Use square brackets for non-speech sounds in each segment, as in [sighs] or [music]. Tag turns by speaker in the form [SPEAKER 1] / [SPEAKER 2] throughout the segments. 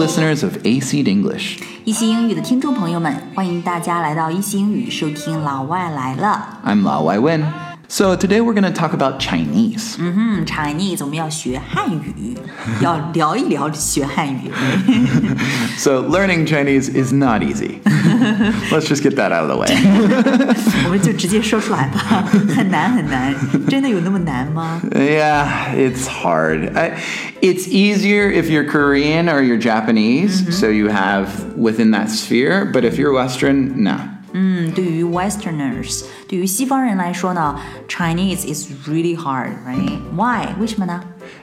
[SPEAKER 1] listeners of AC i'm Lao Wai Win. So today we're going to talk about Chinese.
[SPEAKER 2] 嗯哼，Chinese 我们要学汉语，要聊一聊学汉语。
[SPEAKER 1] so [laughs] learning Chinese is not easy. [laughs] Let's just get that out of the way. [laughs]
[SPEAKER 2] 我们就直接说出来吧，很难很难，真的有那么难吗？
[SPEAKER 1] Yeah, it's hard. I, it's easier if you're Korean or you're Japanese, so you have within that sphere. But if you're Western, nah.
[SPEAKER 2] 嗯，对于 Westerners，对于西方人来说呢，Chinese is really hard，right? Why？为什么呢？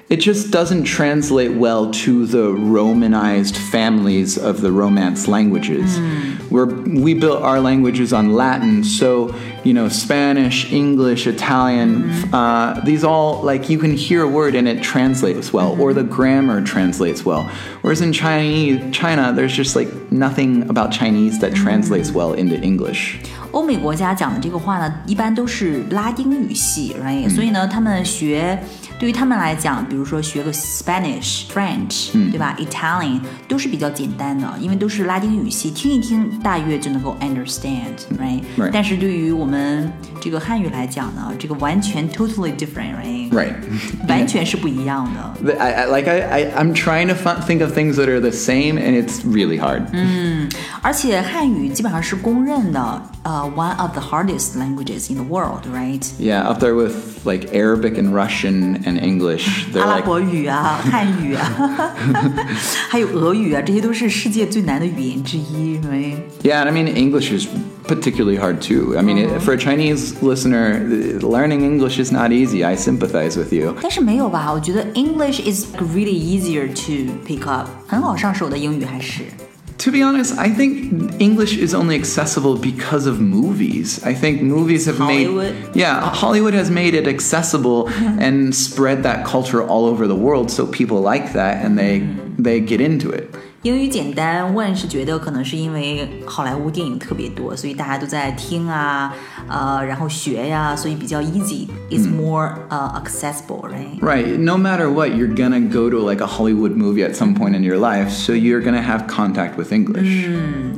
[SPEAKER 1] It just doesn't translate well to the Romanized families of the Romance languages. Hmm. We're, we built our languages on Latin, so, you know, Spanish, English, Italian, hmm. uh, these all, like, you can hear a word and it translates well, or the hmm. grammar translates well. Whereas in Chinese, China, there's just, like, nothing about Chinese that translates well into English.
[SPEAKER 2] 欧美国家讲的这个话呢，一般都是拉丁语系，right？、所以呢，他们学对于他们来讲，比如说学个 Spanish、French，、对吧？Italian 都是比较简单的，因为都是拉丁语系，听一听大约就能够 understand，right？、
[SPEAKER 1] Right
[SPEAKER 2] 但是对于我们这个汉语来讲呢，这个完全 totally different，right？、
[SPEAKER 1] Right.
[SPEAKER 2] 完全是不一样的。
[SPEAKER 1] I, I, like, I, I, I'm trying to think of things that are the same, and it's really hard.
[SPEAKER 2] 嗯而且汉语基本上是公认的，呃、o n e of the hardest languages in the world，right？
[SPEAKER 1] Yeah, up there with like Arabic and Russian and English. They're
[SPEAKER 2] 阿拉
[SPEAKER 1] like
[SPEAKER 2] 伯语啊、汉语啊，还有俄语啊，这些都是世界最难的语言之一，right？
[SPEAKER 1] Yeah, [laughs] and [laughs] I mean English is particularly hard too. I mean, it, for a Chinese listener, th- learning English is not easy. I sympathize with you.
[SPEAKER 2] 但是没有吧？我觉得 English is really easier to pick up，很好上手的英语还是。
[SPEAKER 1] To be honest, I think English is only accessible because of movies. I think movies have
[SPEAKER 2] Hollywood?
[SPEAKER 1] made Yeah, Hollywood has made it accessible [laughs] and spread that culture all over the world so people like that and they mm-hmm. they get into it.
[SPEAKER 2] 英语简单，问是觉得可能是因为好莱坞电影特别多，所以大家都在听啊，呃，然后学呀，所以比较 easy，is more 呃 accessible，right？
[SPEAKER 1] Right. No matter what, you're gonna go to like a Hollywood movie at some point in your life, so you're gonna have contact with English.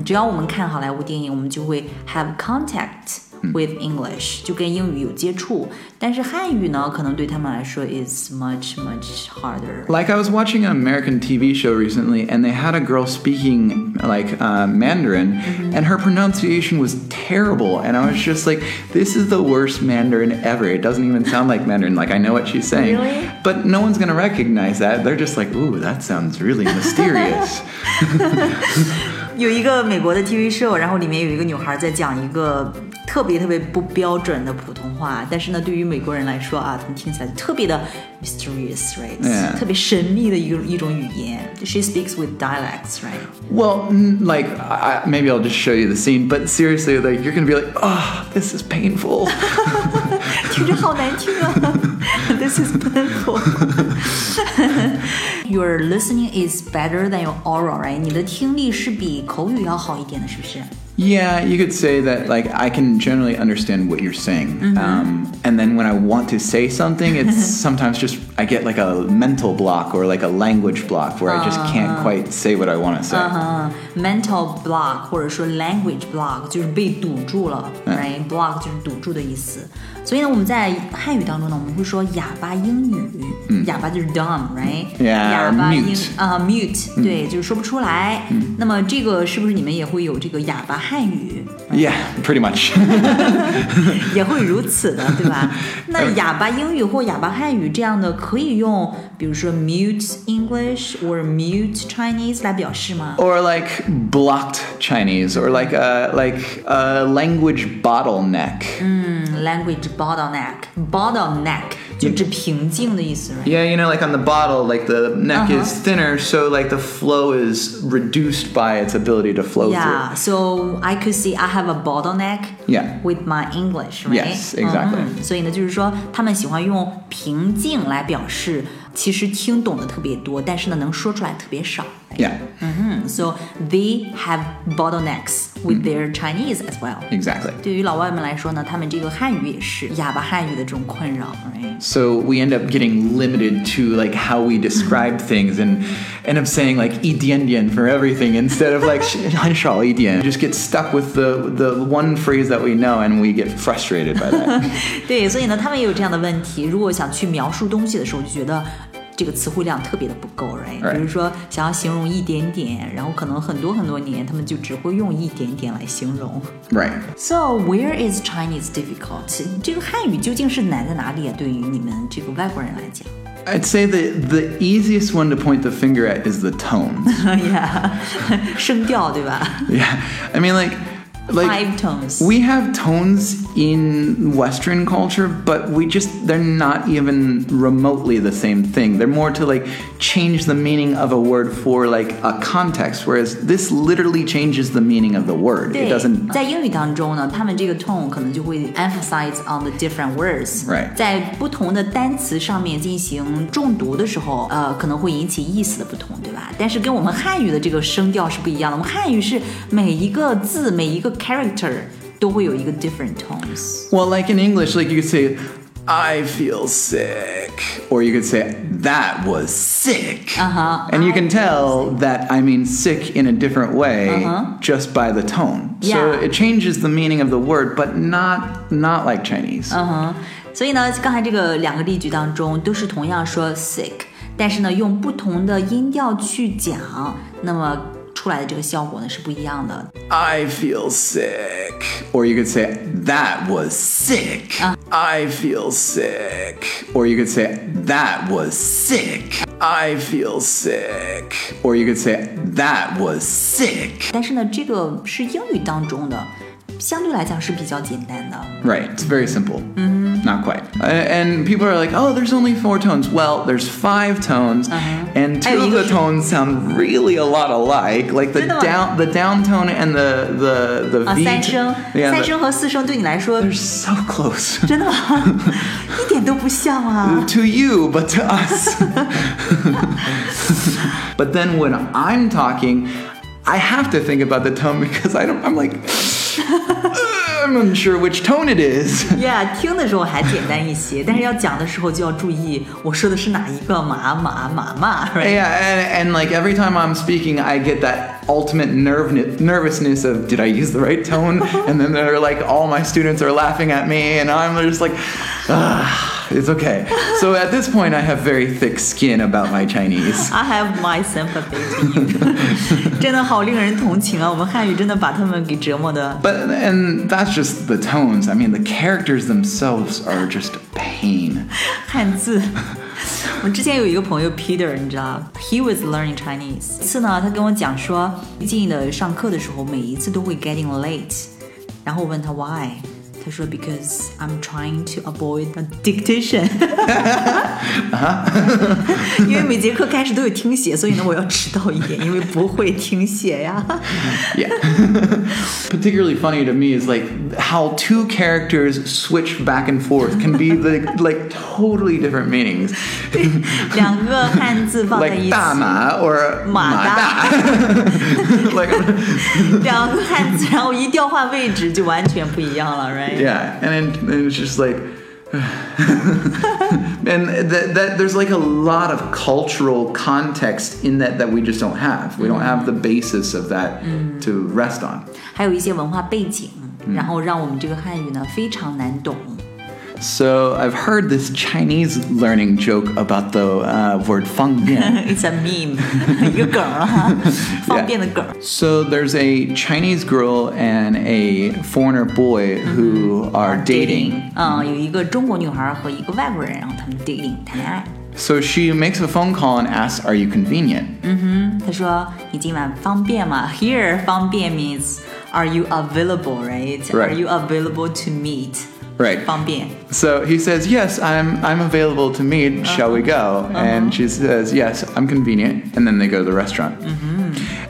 [SPEAKER 2] 只要我们看好莱坞电影，我们就会 have contact with English，、就跟英语有接触。但是汉语呢，可能对他们来说 is much much harder。
[SPEAKER 1] Like I was watching an American TV show recently, and they had a girl speaking like uh, Mandarin, and her pronunciation was terrible. And I was just like, "This is the worst Mandarin ever. It doesn't even sound like Mandarin. Like I know what she's saying,
[SPEAKER 2] Really?
[SPEAKER 1] but no one's gonna recognize that. They're just like, ooh, that sounds really mysterious." [laughs] [laughs]
[SPEAKER 2] 有一个美国的 TV show，然后里面有一个女孩在讲一个特别特别不标准的普通话，但是呢，对于美国人来说啊，他们听起来特别的 mysterious，right？、
[SPEAKER 1] Yeah.
[SPEAKER 2] 特别神秘的一个一种语言。She speaks with dialects，right？
[SPEAKER 1] Well, n- like I, I- maybe I'll just show you the scene, but seriously, like you're gonna be like, "Oh, this is painful." [laughs]
[SPEAKER 2] 听着好难听啊！This [laughs] is painful. [laughs] Your listening is better than your oral, right? 你的听力是比口语要好一点的，是不是？
[SPEAKER 1] Yeah, you could say that like I can generally understand what you're saying. Um, and then when I want to say something, it's sometimes [laughs] just I get like a mental block or like a language block where I just can't quite say what I want to say.
[SPEAKER 2] 嗯，mental block 或者说 language block 就是被堵住了、
[SPEAKER 1] 嗯
[SPEAKER 2] r i g h t block 就是堵住的意思。所以呢，我们在汉语当中呢，我们会说哑巴英语，哑巴就是 dumb，right？、
[SPEAKER 1] 嗯 Yeah，
[SPEAKER 2] 哑巴
[SPEAKER 1] or
[SPEAKER 2] 英
[SPEAKER 1] mute
[SPEAKER 2] 啊、mute，对，就是说不出来。那么这个是不是你们也会有这个哑巴汉语？
[SPEAKER 1] Yeah, pretty much. [laughs]
[SPEAKER 2] 也会如此的，对吧？那哑巴英语或哑巴汉语这样的可以用，比如说 mute [laughs] English or mute Chinese 来表示吗？
[SPEAKER 1] or like blocked Chinese or like a like a language bottleneck.
[SPEAKER 2] language bottleneck bottleneck 就指瓶颈的意思 right?
[SPEAKER 1] Yeah, you know, like on the bottle, like the neck
[SPEAKER 2] uh-huh.
[SPEAKER 1] is thinner, so like the flow is reduced by its ability to flow
[SPEAKER 2] yeah, through. so I could see I have a bottleneck.
[SPEAKER 1] Yeah.
[SPEAKER 2] With my English, right?
[SPEAKER 1] Yes, exactly.
[SPEAKER 2] Uh-huh. 所以呢，就是说他们喜欢用瓶颈来表示。其实听懂的特别多，但是呢，能说出来特别少。
[SPEAKER 1] through. Yeah,
[SPEAKER 2] So they have bottlenecks with their Chinese as well.
[SPEAKER 1] exactly.
[SPEAKER 2] 对于老外们来说呢，他们这个汉语也是哑巴汉语的这种困扰，right？
[SPEAKER 1] So we end up getting limited to like how we describe things and end up saying like 一点点 for everything instead of like [laughs] 很少一点. Just get stuck with the the one phrase that we know and we get frustrated by that. [laughs]
[SPEAKER 2] 对，所以呢，他们也有这样的问题。如果想去描述东西的时候，就觉得 这个词汇量特别的不够，right？
[SPEAKER 1] Right
[SPEAKER 2] 比如说想要形容一点点，然后可能很多很多年，他们就只会用一点点来形容。
[SPEAKER 1] right.
[SPEAKER 2] So where is Chinese difficult？这个汉语究竟是难在哪里啊？对于你们这个外国人来讲
[SPEAKER 1] I'd say the the easiest one to point the finger at is the tones.
[SPEAKER 2] ，Yeah，声调对吧
[SPEAKER 1] yeah. I mean like like
[SPEAKER 2] Five tones.
[SPEAKER 1] We have tones in Western culture, but we just they're not even remotely the same thing. They're more to like change the meaning of a word for like a context, whereas this literally changes the meaning of the word.
[SPEAKER 2] 对
[SPEAKER 1] It doesn't
[SPEAKER 2] 在英语当中呢，他们这个 tone 可能就会 emphasize on the different words，
[SPEAKER 1] Right
[SPEAKER 2] 在不同的单词上面进行重读的时候，呃，可能会引起意思的不同，对吧？但是跟我们汉语的这个声调是不一样的。我们汉语是每一个字、每一个 character 都会有一个 different tones。
[SPEAKER 1] well, like in English, like you could say, "I feel sick," or you could say, "That was sick,"
[SPEAKER 2] Uh-huh.
[SPEAKER 1] and you can tell that I mean sick in a different way just by the tone. So
[SPEAKER 2] Uh-huh. Yeah.
[SPEAKER 1] it changes the meaning of the word, but not not like Chinese.
[SPEAKER 2] 嗯哼，所以呢，刚才这个两个例句当中都是同样说 sick，但是呢，用不同的音调去讲，那么 出来的这个效果呢是不一样的。
[SPEAKER 1] I feel sick. Or you could say, that was sick. I feel sick. Or you could say, that was sick. I feel sick. Or you could say, that was sick.
[SPEAKER 2] 但是呢，这个是英语当中的， 相对来讲是比较简单的。
[SPEAKER 1] Right, it's very simple. Not quite. A- And people are like, oh, there's only four tones. Well, there's five tones, and two of the tones [laughs] sound really a lot alike. Like the
[SPEAKER 2] 真的吗？
[SPEAKER 1] down, the down tone and the the the
[SPEAKER 2] 啊，
[SPEAKER 1] V.
[SPEAKER 2] 三声，
[SPEAKER 1] yeah,
[SPEAKER 2] 三
[SPEAKER 1] the-
[SPEAKER 2] 声和四声对你来说
[SPEAKER 1] they're so close. [laughs]
[SPEAKER 2] 真的吗？一点都不像啊。
[SPEAKER 1] to [laughs] you, but to us. but then when I'm talking, I have to think about the tone because I don't. I'm like, "Uh, I'm unsure which tone it is. [laughs]
[SPEAKER 2] Yeah，听的时候还简单一些，但是要讲的时候就要注意，我说的是哪一个马马马马，right？
[SPEAKER 1] Yeah, and, and like every time I'm speaking, I get that ultimate nerve nervousness of did I use the right tone? [laughs] and then they're like, all my students are laughing at me, and I'm just like, ah, it's okay. So at this point, I have very thick skin about my Chinese.
[SPEAKER 2] I have my sympathy to you，[laughs] 真的好令人同情啊！我们汉语真的把他们给折磨的。
[SPEAKER 1] But and that's just the tones. I mean, the characters themselves are just pain. [laughs]
[SPEAKER 2] 汉字。我之前有一个朋友 Peter，你知道，He was learning Chinese。一次呢，他跟我讲说，最近的上课的时候，每一次都会 getting late。然后我问他 why， 他说 because I'm trying to avoid a dictation。[laughs] [laughs] 因为每节课开始都有听写，所以呢，我要迟到一点，因为不会听写呀。 [laughs]
[SPEAKER 1] Yeah. Particularly funny to me is like how two characters switch back and forth can be like like totally different meanings.
[SPEAKER 2] 两个汉字放在
[SPEAKER 1] Like
[SPEAKER 2] 一起，
[SPEAKER 1] dama or
[SPEAKER 2] 马大。
[SPEAKER 1] like
[SPEAKER 2] 两个汉字，然后一调换位置就完全不一样了，right？
[SPEAKER 1] yeah, and then and it's just like [sighs] and that, that there's like a lot of cultural context in that that we just don't have. We don't have the basis of that to rest on.
[SPEAKER 2] 还有一些文化背景，然后让我们这个汉语呢非常难懂。
[SPEAKER 1] So I've heard this Chinese learning joke about the uh, word 方便. [laughs]
[SPEAKER 2] It's a meme，一[laughs] 个梗儿哈，方便的[laughs] 梗儿。
[SPEAKER 1] So there's a Chinese girl and a foreigner boy who are dating.
[SPEAKER 2] 嗯，有一个中国女孩和一个外国人，然后他们 dating 谈恋爱。
[SPEAKER 1] So she makes a phone call and asks, "Are you convenient?"
[SPEAKER 2] 他说：“你今晚方便吗？”Here 方便 means Are you available, right?
[SPEAKER 1] Right.
[SPEAKER 2] Are you available to meet?
[SPEAKER 1] Right.
[SPEAKER 2] 方便。
[SPEAKER 1] So he says, "Yes, I'm I'm available to meet. Shall we go?" And she says, "Yes, I'm convenient." And then they go to the restaurant.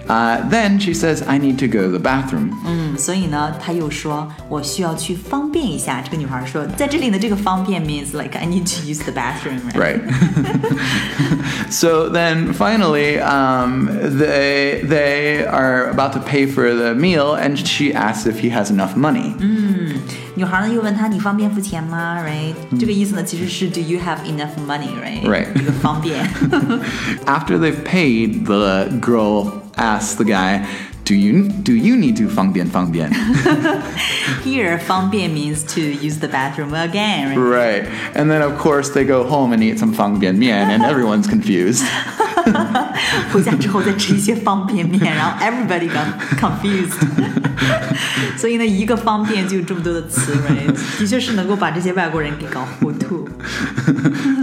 [SPEAKER 1] Uh, then she says, I need to go to the bathroom.
[SPEAKER 2] 嗯，所以呢，他又说我需要去方便一下。这个女孩说，在这里的这个方便 means like I need to use the bathroom.
[SPEAKER 1] Right. [laughs] [laughs] so then finally, um, they they are about to pay for the meal, and she asks if he has enough money.
[SPEAKER 2] 女孩呢又问他你方便付钱吗？Right，、这个意思呢其实是 Do you have enough money？Right，
[SPEAKER 1] Right.
[SPEAKER 2] 这个方便。
[SPEAKER 1] After [laughs] they've [laughs] paid, the girl asks the guy, "Do you do you need to 方便方便?" [laughs]
[SPEAKER 2] Here，方便 means to use the bathroom again. Right?
[SPEAKER 1] right. And then of course they go home and eat some 方便面, and everyone's confused. [laughs]
[SPEAKER 2] 回家之后再吃一些方便面，然后 [laughs] everybody got confused。[laughs] 所以呢，一个方便就有这么多的词，right？的确是能够把这些外国人给搞糊涂。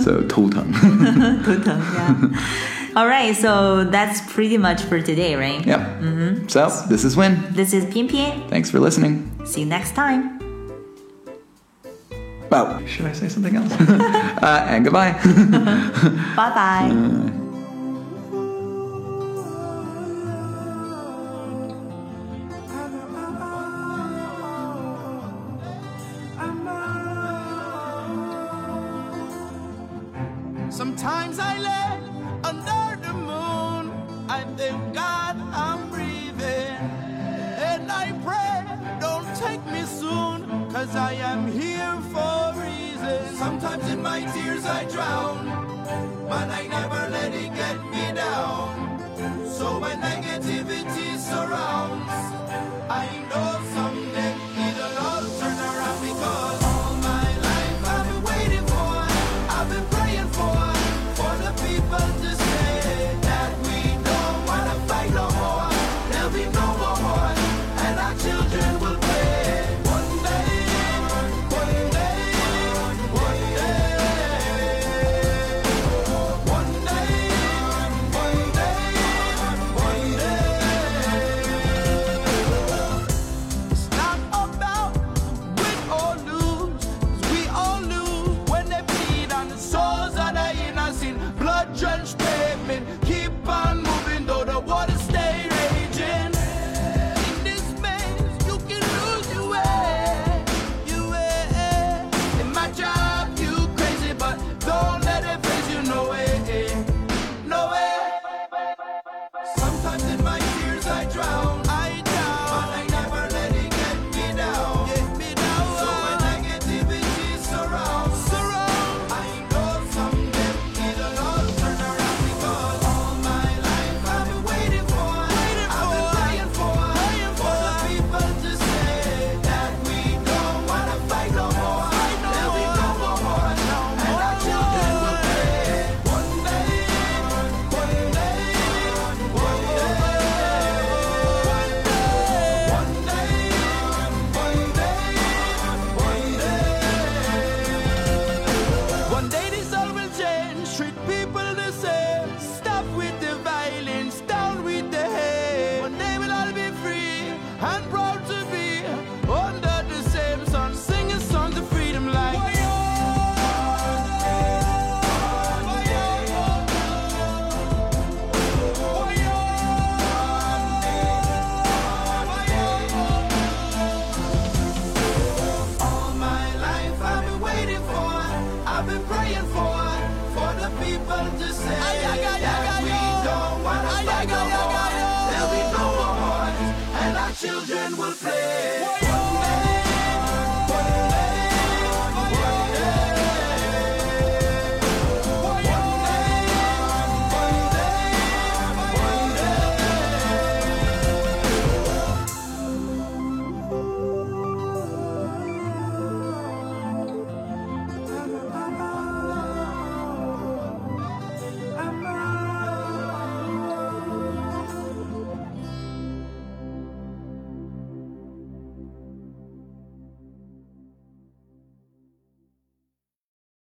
[SPEAKER 1] so 头疼.
[SPEAKER 2] 头疼呀。All right, so that's pretty much for today, right?
[SPEAKER 1] Yep. So this is Win.
[SPEAKER 2] This is 偏偏
[SPEAKER 1] Thanks for listening.
[SPEAKER 2] See you next time.
[SPEAKER 1] Oh, should I say something else? uh, and goodbye.
[SPEAKER 2] Bye bye.
[SPEAKER 3] Sometimes Cause I am here for a reason. Sometimes in my tears I drown. But I never let it get